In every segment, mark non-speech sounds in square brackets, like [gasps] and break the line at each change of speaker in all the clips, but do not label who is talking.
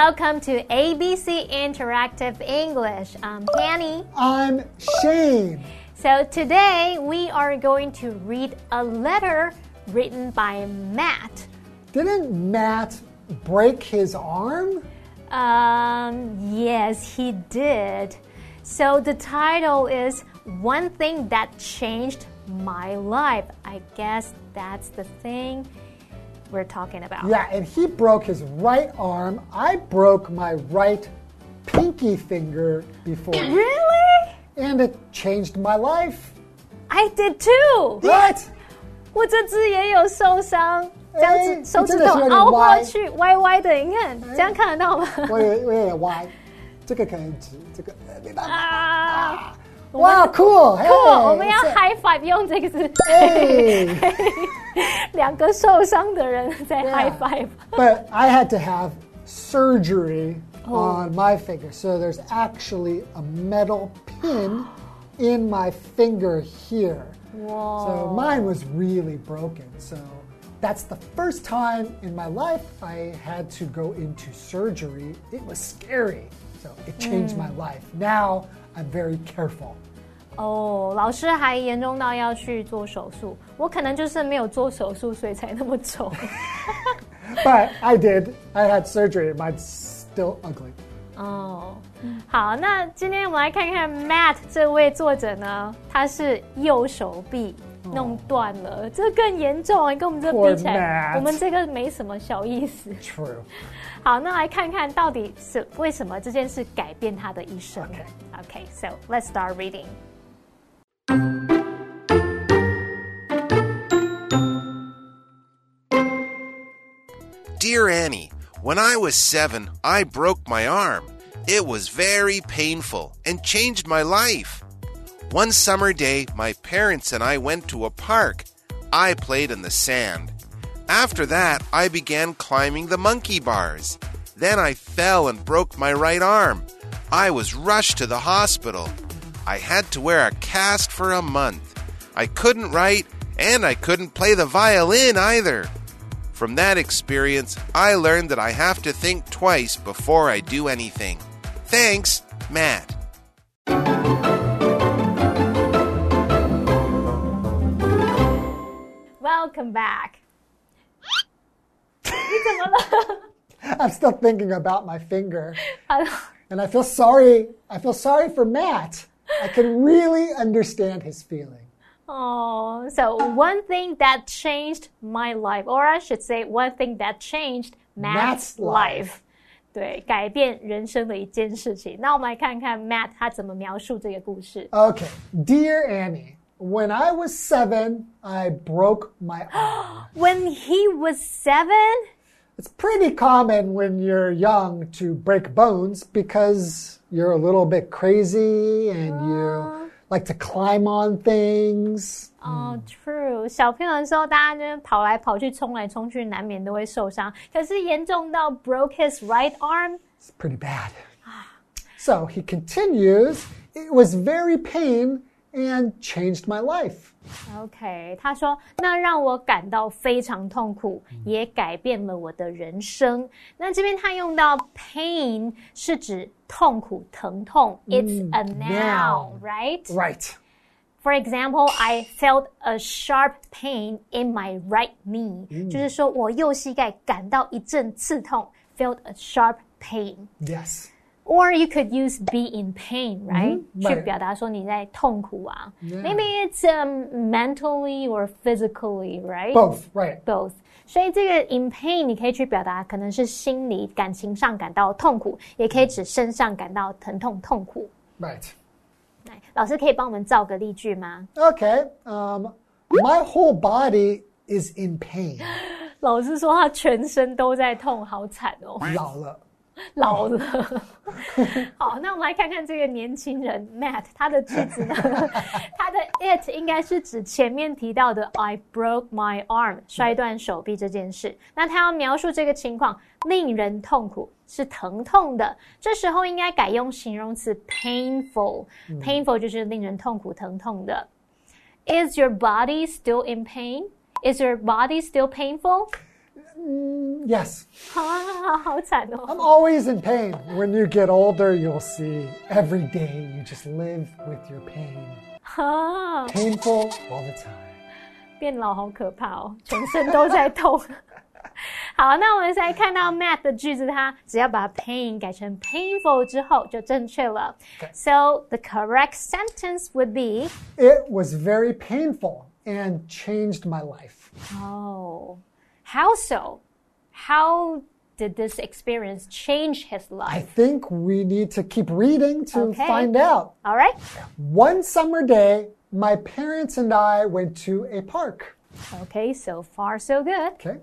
Welcome to ABC Interactive English. I'm Hanny.
I'm Shane.
So today we are going to read a letter written by Matt.
Didn't Matt break his arm?
Um, yes, he did. So the title is One Thing That Changed My Life. I guess that's the thing we're talking about.
Yeah, and he broke his right arm. I broke my right pinky finger before.
Really? [laughs]
And it changed my life.
I did too.
What?
我这只也有受伤，这样
哎
子手指
真的是有点
头凹过
歪
去，歪歪的，你看这样看得到吗？
我有我有点歪，这个可能直，这个呃没办法。
啊， [laughs]
哇，cool！嘿
酷！我们要
这
high five 用这个字，
哎
两个受伤的人在
Yeah. [laughs] [laughs]
high five。
But I had to have surgery
Oh.
on my finger. So there's actually a metal pin [gasps] in my finger here. So mine was really broken. So that's the first time in my life I had to go into surgery. It was scary. So it changed my life. Now I'm very careful.
哦，老师还严重到要去做手术，我可能就是没有做手术，所以才那么丑。
But [laughs] I did. I had surgery. Mine's still ugly.
哦，好，那今天我们来看看 Matt 这位作者呢，他是右手臂弄断了，这更严重，跟我们这比起
Poor
来，
Matt
我们这个没什么小意思。
True.
好，那来看看到底是为什么这件事改变他的一生。
Okay.
Okay, so let's start reading.
Dear Annie, when I was seven, I broke my arm. It was very painful and changed my life. One summer day, my parents and I went to a park. I played in the sand. After that, I began climbing the monkey bars. Then I fell and broke my right arm. I was rushed to the hospital. I had to wear a cast for a month. I couldn't write, and I couldn't play the violin either. From that experience, I learned that I have to think twice before I do anything. Thanks, Matt.
Welcome back. 你怎[laughs] 么了？
I'm still thinking about my finger.
好了
And I feel sorry. I feel sorry for Matt. I can really understand his feeling.
Oh, so one thing that changed my life, or I should say, one thing that changed Matt's,
Matt's life.
对，改变人生的一件事情。那我们来看看 Matt 他怎么描述这个故事。
Okay. Dear Annie, when I was seven, I broke my arm. [gasps]
When he was seven,
it's pretty common when you're young to break bones because you're a little bit crazy and you like to climb on things.
哦、t r u e 小朋友的时候，大家就跑来跑去、冲来冲去，难免都会受伤。可是严重到 broke his right arm，
It's pretty bad. So he continues, it was very pain and changed my life.
OK，他说那让我感到非常痛苦，也改变了我的人生。那这边他用到 pain 是指痛苦、疼痛。It's a noun,
noun.
right?
Right.
For example, I felt a sharp pain in my right knee，、就是说我右膝盖感到一阵刺痛，felt a sharp pain。
Yes.
Or you could use be in pain, right? 去
right.
表达说你在痛苦啊。Maybe it's um, mentally or physically, right?
Both, right.
Both. 所以这个 in pain 你可以去表达可能是心理、感情上感到痛苦，也可以指身上感到疼痛、痛苦。
Right.
来，老师可以帮我们造个例句吗？
Okay. Um, my whole body is in pain. [gasps]
老师说他全身都在痛，好惨哦。
老了。
老了。好，那我们来看看这个年轻人 Matt 他的句子呢？他的 it 应该是指前面提到的 I broke my arm 摔断手臂这件事。那他要描述这个情况令人痛苦，是疼痛的。这时候应该改用形容词 painful。painful 就是令人痛苦、疼痛的。Is your body still in pain? Is your body still painful?
Yes.
啊，好[laughs] 惨
I'm
哦！
always in pain. When you get older, you'll see every day you just live with your pain.
啊，
Painful all the time.
变老好可怕哦，全身都在痛。好，那我们再看到 [laughs] Matt 的句子，它只要把 pain 改成 painful 之后就正确了。So the correct sentence would be
It was very painful and changed my life.
Oh, how so? How did this experience change his
I
life?
think we need to keep reading to
Okay.
find out.
All right.
One summer day, my parents and I went to a park.
Okay, so far so good.
Okay.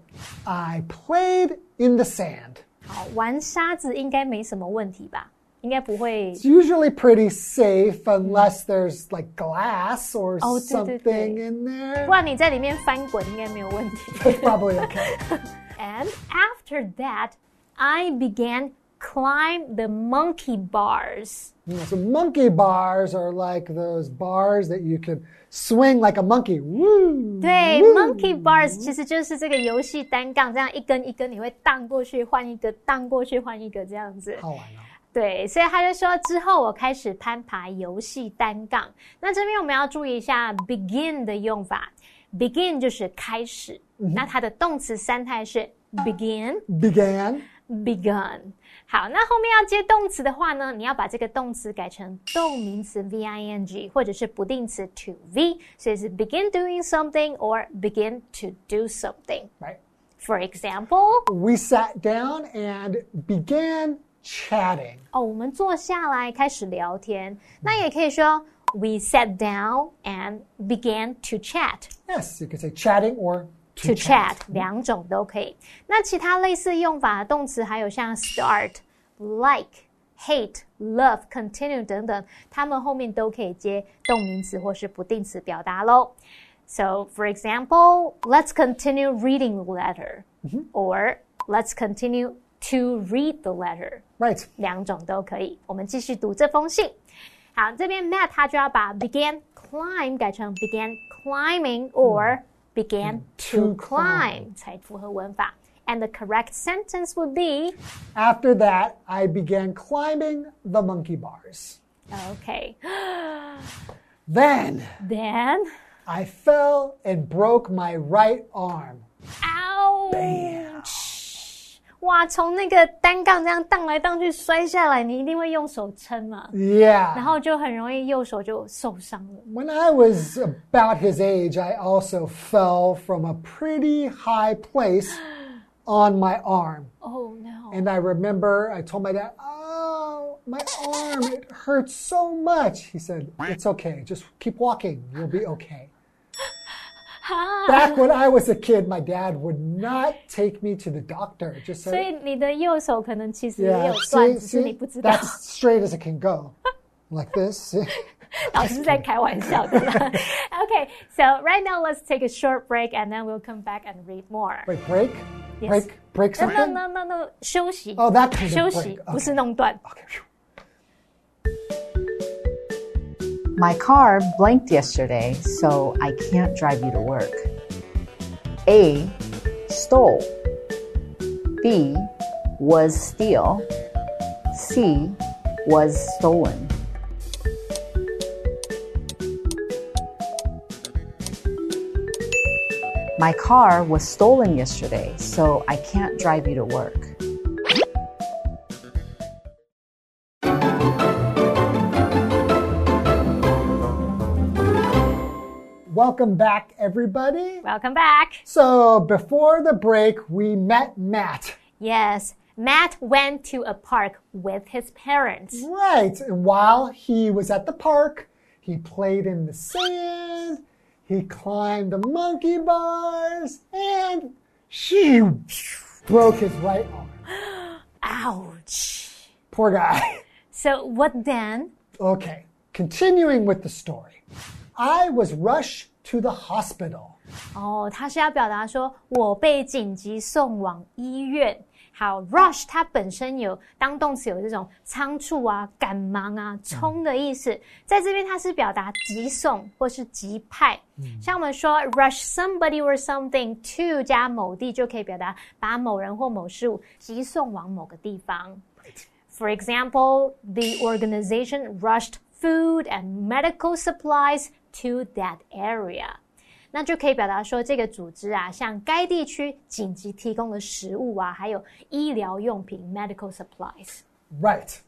I played in the sand.
好，玩沙子应该没什么问题吧？ 应该不会
It's usually pretty safe unless there's like glass or
Oh, 对，对，对。
something in there.
不然你在里面翻滚应该没有问题。
It's probably okay. [laughs]
And after that, I began climb the monkey bars.
You know, so monkey bars are like those bars that you can swing like a monkey. Woo!
对
woo.
，monkey bars 其实就是这个游戏单杠，这样一根一根你会荡过去换一个，荡过去换一个这样子。
好玩哦。
对，所以他就说之后我开始攀爬游戏单杠。那这边我们要注意一下 begin 的用法，begin 就是开始，那它的动词三态是 begin、
Began.
begun。好，那后面要接动词的话呢，你要把这个动词改成动名词 v i n g，或者是不定词 to v，所以是 begin doing something or begin to do something。
Right.
For
example，We sat down and began chatting.
哦，我们坐下来开始聊天，那也可以说 we sat down and began to chat。
Yes, you could say chatting or to,
to chat 两种都可以。那其他类似用法的动词还有像 start、like、hate、love、continue 等等，它们后面都可以接动名词或是不定词表达喽。So, for example, let's continue reading the letter, or let's continue to read the letter.
Right.
两种都可以。我们继续读这封信。好，这边 Matt 他就要把 began climb 改成 began climbing or began to
to climb
climb 才符合文法。And the correct sentence would be
After that, I began climbing the monkey bars.
okay. [gasps]
Then
Then,
I fell and broke my right arm.
ouch！ 哇，从那个单杠这样荡来荡去摔下来，你一定会用手撑嘛，然
Yeah.
后就很容易右手就受伤了。
When I was about his age, I also fell from a pretty high place on my arm. [gasps]
Oh no！
And I remember I told my dad, Oh, my arm, it hurts so much. He said, It's okay. Just keep walking. You'll be okay. Back when I was a kid, my dad would not take me to the doctor. Just
所以
said,
你的右手可能其实也
Yeah,
有断，
see,
只是你
see,
不知道。
that's straight as it can go. Like this. See? [laughs] [laughs]
老师在开玩笑的啦。okay, [laughs] so right now let's take a short break and then we'll come back and read more.
Wait, break?
Yes.
Break? Break
No, no,
something?
no, no, no，休息。
Oh, that kind of
休息
break.
不是
Okay.
弄断。
Okay.
My car blanked yesterday, so I can't drive you to work. A. Stole. B. Was steal. C. Was stolen. My car was stolen yesterday, so I can't drive you to work.
Welcome back, everybody.
Welcome back.
So, before the break, we met Matt.
Yes, Matt went to a park with his parents.
Right. And while he was at the park, he played in the sand, he climbed the monkey bars, and she broke his right arm. [gasps]
Ouch.
Poor guy.
So what then?
Okay, continuing with the story. I was rushed to the hospital.
哦，他是要表达说我被紧急送往医院。 好，rush 它本身有当动词有这种仓促啊、赶忙啊、冲的意思，在这边它是表达急送或是急派。像我们说 rush somebody or something to 加某地就可以表达把某人或某事物急送往某个地方。For example, the organization rushed food and medical supplies to that area. 那就可以表达说，这个组织啊，向该地区紧急提供了食物啊，还有医疗用品 （medical supplies）。
Right.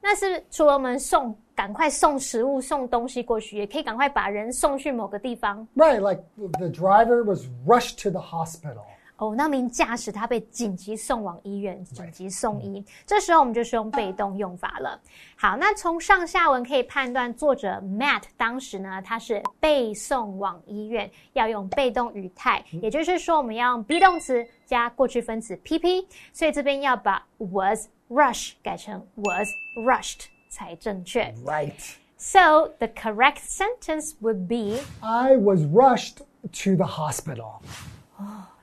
那是除了我们送，赶快送食物、送东西过去，也可以赶快把人送去某个地方。
Right. Like the driver was rushed to the hospital.
哦，那名驾驶他被紧急送往医院，紧急送医。这时候我们就是用被动用法了。好，那从上下文可以判断，作者 Matt 当时呢，他是被送往医院，要用被动语态，也就是说，我们要用 be 动词加过去分词 pp，所以这边要把 was rush 改成 was rushed 才正确。
Right.
So the correct sentence would be.
I was rushed to the hospital.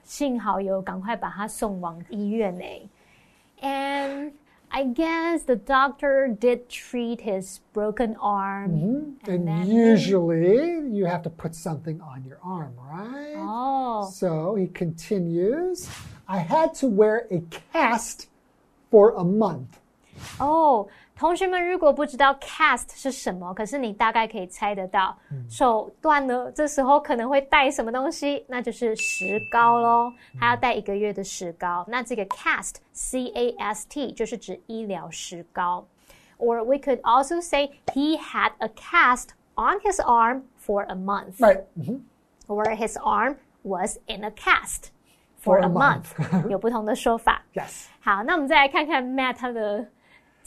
幸好有赶快把他送往医院呢。And I guess the doctor did treat his broken arm.
And
then-
usually you have to put something on your arm, right?
Oh,
So he continues I had to wear a cast for a month.
哦， 同学们如果不知道 cast 是什么，可是你大概可以猜得到，手断了，这时候可能会带什么东西？那就是石膏喽，还要带一个月的石膏。那这个 cast C A S T 就是指医疗石膏。Or we could also say he had a cast on his arm for a month.
Right. mhm.
or his arm was in a cast
For
for
a
a month，
month [laughs]
有不同的说法。
Yes.
好，那我们再来看看 Matt 他的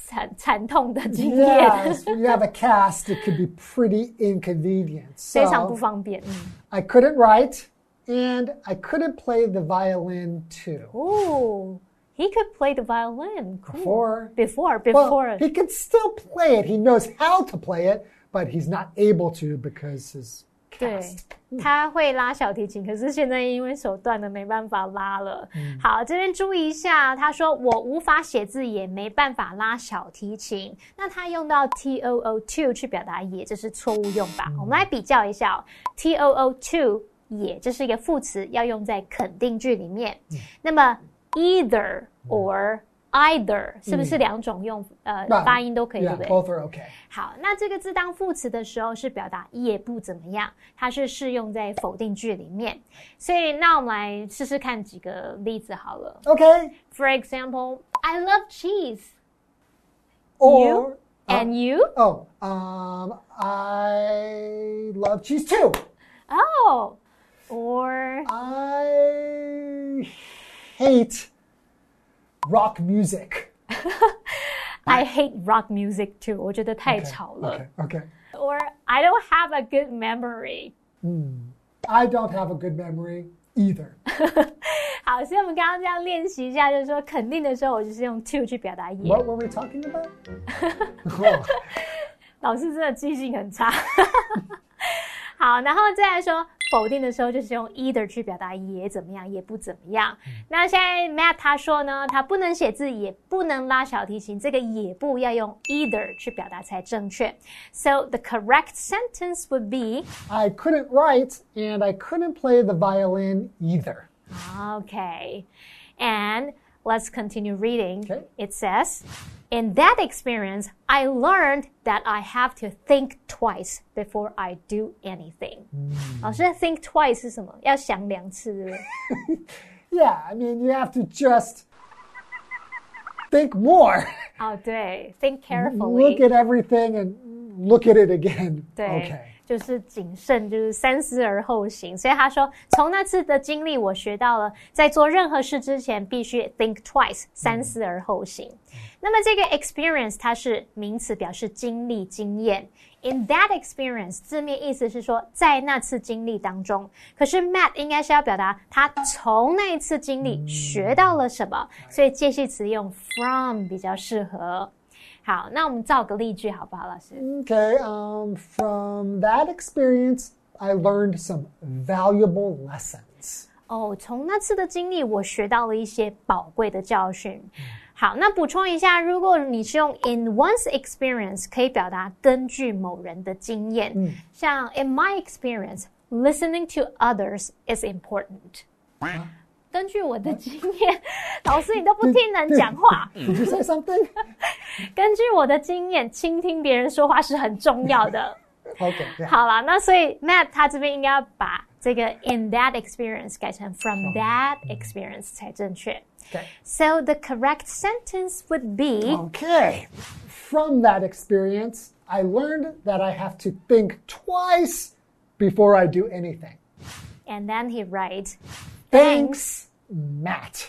惨惨痛的经验
Yes. when you have a cast, it could be pretty inconvenient.
非常不
So
方便。嗯
I couldn't write and I couldn't play the violin too.
哦，He could play the violin. Cool.
Before.
before,
Well,
before.
he can still play it. He knows how to play it, but he's not able to because his
对他会拉小提琴，可是现在因为手断了，没办法拉了。
嗯
好，这边注意一下，他说我无法写字，也没办法拉小提琴。那他用到 t o o to 去表达也，这是错误用法。我们来比较一下、哦、t o o to 也，这是一个副词，要用在肯定句里面。那么 either or either 是不是两种用、呃
Right.
发音都可以，对
Yeah,
不对？
both are okay.
好，那这个字当副词的时候是表达也不怎么样，它是适用在否定句里面。所以，那我们来试试看几个例子好了。
Okay.
For example, I love cheese.
Or
You and you?
oh, um, I love cheese too.
Oh, or
I hate rock music. [laughs]
I hate rock music too. 我觉得太吵了。
Okay. Okay.
Or I don't have a good memory.
I don't have a good memory either. [laughs]
好，所以我们刚刚这样练习一下，就是说肯定的时候，我就是用 to 去表达也。
What were we talking about? [laughs] Oh,
老师真的记性很差。好，然后再来说 否定的时候，就是用 either 去表达也怎么样，也不怎么样。那现在 Matt 他说呢，他不能写字，也不能拉小提琴，这个也不要用 either 去表达才正确。So the correct sentence would be
I couldn't write and I couldn't play the violin either.
okay. And let's continue reading.
Okay.
It says, In that experience, I learned that I have to think twice before I do anything. 老师，think twice 是什么？要想两次，对不对？ [laughs]
Yeah, I mean, you have to just think more. [laughs]
哦，对，think
Look
carefully。
at everything and look at it again. [laughs]
对
Okay.
就是谨慎，就是三思而后行。所以他说，从那次的经历，我学到了，在做任何事之前必须 think twice，三思而后行。那么这个 experience 它是名词，表示经历、经验。In that experience，字面意思是说在那次经历当中。可是 Matt 应该是要表达他从那一次经历学到了什么，所以介系词用 from 比较适合。好，那我们造个例句好不好，老师？
Okay, um, from that experience, I learned some valuable lessons.
哦，从那次的经历，我学到了一些宝贵的教训。好，那补充一下，如果你是用 in one's experience，可以表达根据某人的经验。嗯，像 in my experience，listening to others is important。 根据我的经验，老师你都不听人讲话。
Did you say something？
根据我的经验，倾听别人说话是很重要的。
OK，
好了，那所以 [laughs] [laughs] [laughs] Matt 他这边应该要把这个 in that experience 改成 from that experience 才正确。
Okay.
So the correct sentence would be
Okay. From that experience, I learned that I have to think twice before I do anything.
and then he writes
Thanks, Matt.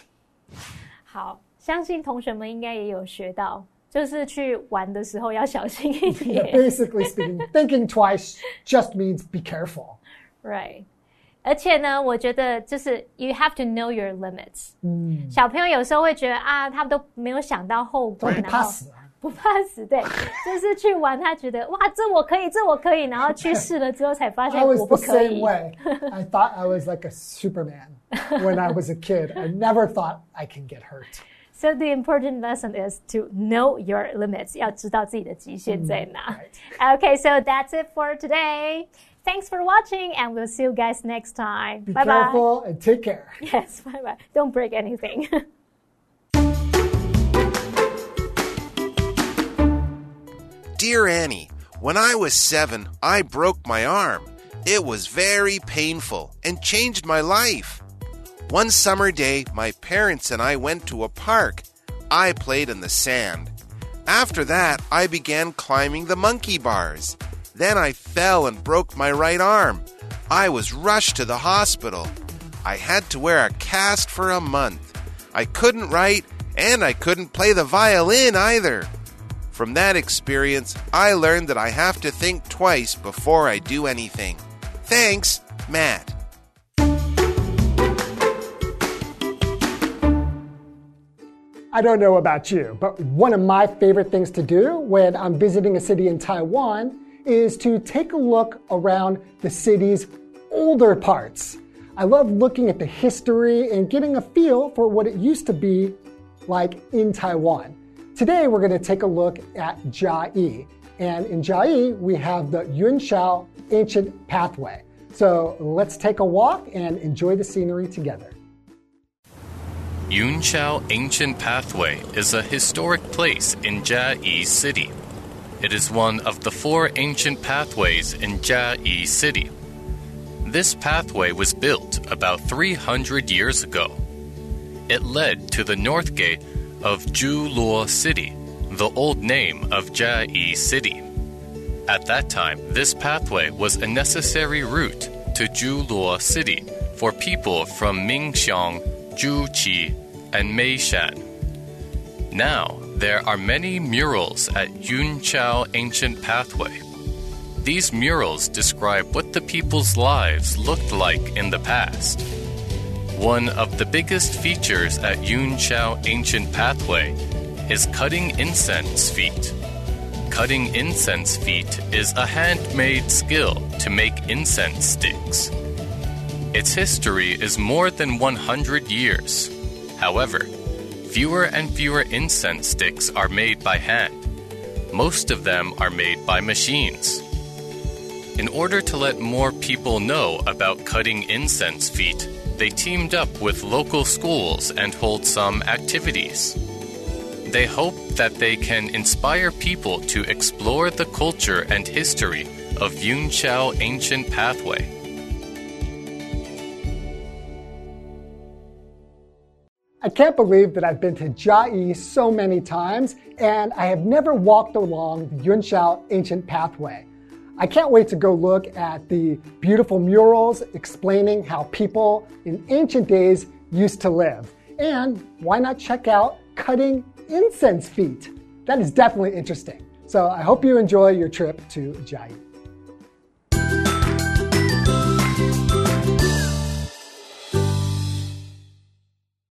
好，相信同学们应该也有学到，就是去玩的时候要小心一
Yeah,
点。
basically speaking, thinking twice just means be careful.
Right. 而且呢，我觉得就是 you have to know your limits。
嗯，
小朋友有时候会觉得啊，他们都没有想到后果，
不
然后
怕死啊。
不怕死，对，就是去玩，他觉得哇，这我可以，这我可以，然后去试了之后才发现
I was
我不
the
可
same
以。 [laughs]
way. I thought [laughs] I was like a Superman when I was a kid. I never thought I can get hurt.
So the important lesson is to know your limits，要知道自己的极限在哪。Okay, so that's it for today. Thanks for watching, and we'll see you guys next time.
Be
bye bye.
careful and take care.
Yes, bye bye. Don't break anything. [laughs]
Dear Annie, when I was seven, I broke my arm. It was very painful and changed my life. One summer day, my parents and I went to a park. I played in the sand. After that, I began climbing the monkey bars. Then I fell and broke my right arm. I was rushed to the hospital. I had to wear a cast for a month. I couldn't write, and I couldn't play the violin either. From that experience, I learned that I have to think twice before I do anything. Thanks, Matt.
I don't know about you, but one of my favorite things to do when I'm visiting a city in Taiwan is to take a look around the city's older parts. I love looking at the history and getting a feel for what it used to be like in Taiwan. Today, we're going to take a look at Jiayi. And in Jiayi, we have the Yunshao Ancient Pathway. So let's take a walk and enjoy the scenery together.
Yunchao Ancient Pathway is a historic place in Jiayi City. It is one of the four ancient pathways in Jiayi City. This pathway was built about 300 years ago. It led to the north gate of Zhuluo City, the old name of Jiayi City. At that time, this pathway was a necessary route to Zhuluo City for people from Minxiong, Zhuqi, and Meishan. Now, there are many murals at Yunchao Ancient Pathway. These murals describe what the people's lives looked like in the past. One of the biggest features at Yunchao Ancient Pathway is cutting incense feet. Cutting incense feet is a handmade skill to make incense sticks. Its history is more than 100 years. However, fewer and fewer incense sticks are made by hand. Most of them are made by machines. In order to let more people know about cutting incense feet, they teamed up with local schools and hold some activities. They hope that they can inspire people to explore the culture and history of Yunchao Ancient Pathway.
I can't believe that I've been to Jiayi so many times and I have never walked along the Yunshao Ancient Pathway. I can't wait to go look at the beautiful murals explaining how people in ancient days used to live. And why not check out cutting incense feet? That is definitely interesting. So I hope you enjoy your trip to Jiayi.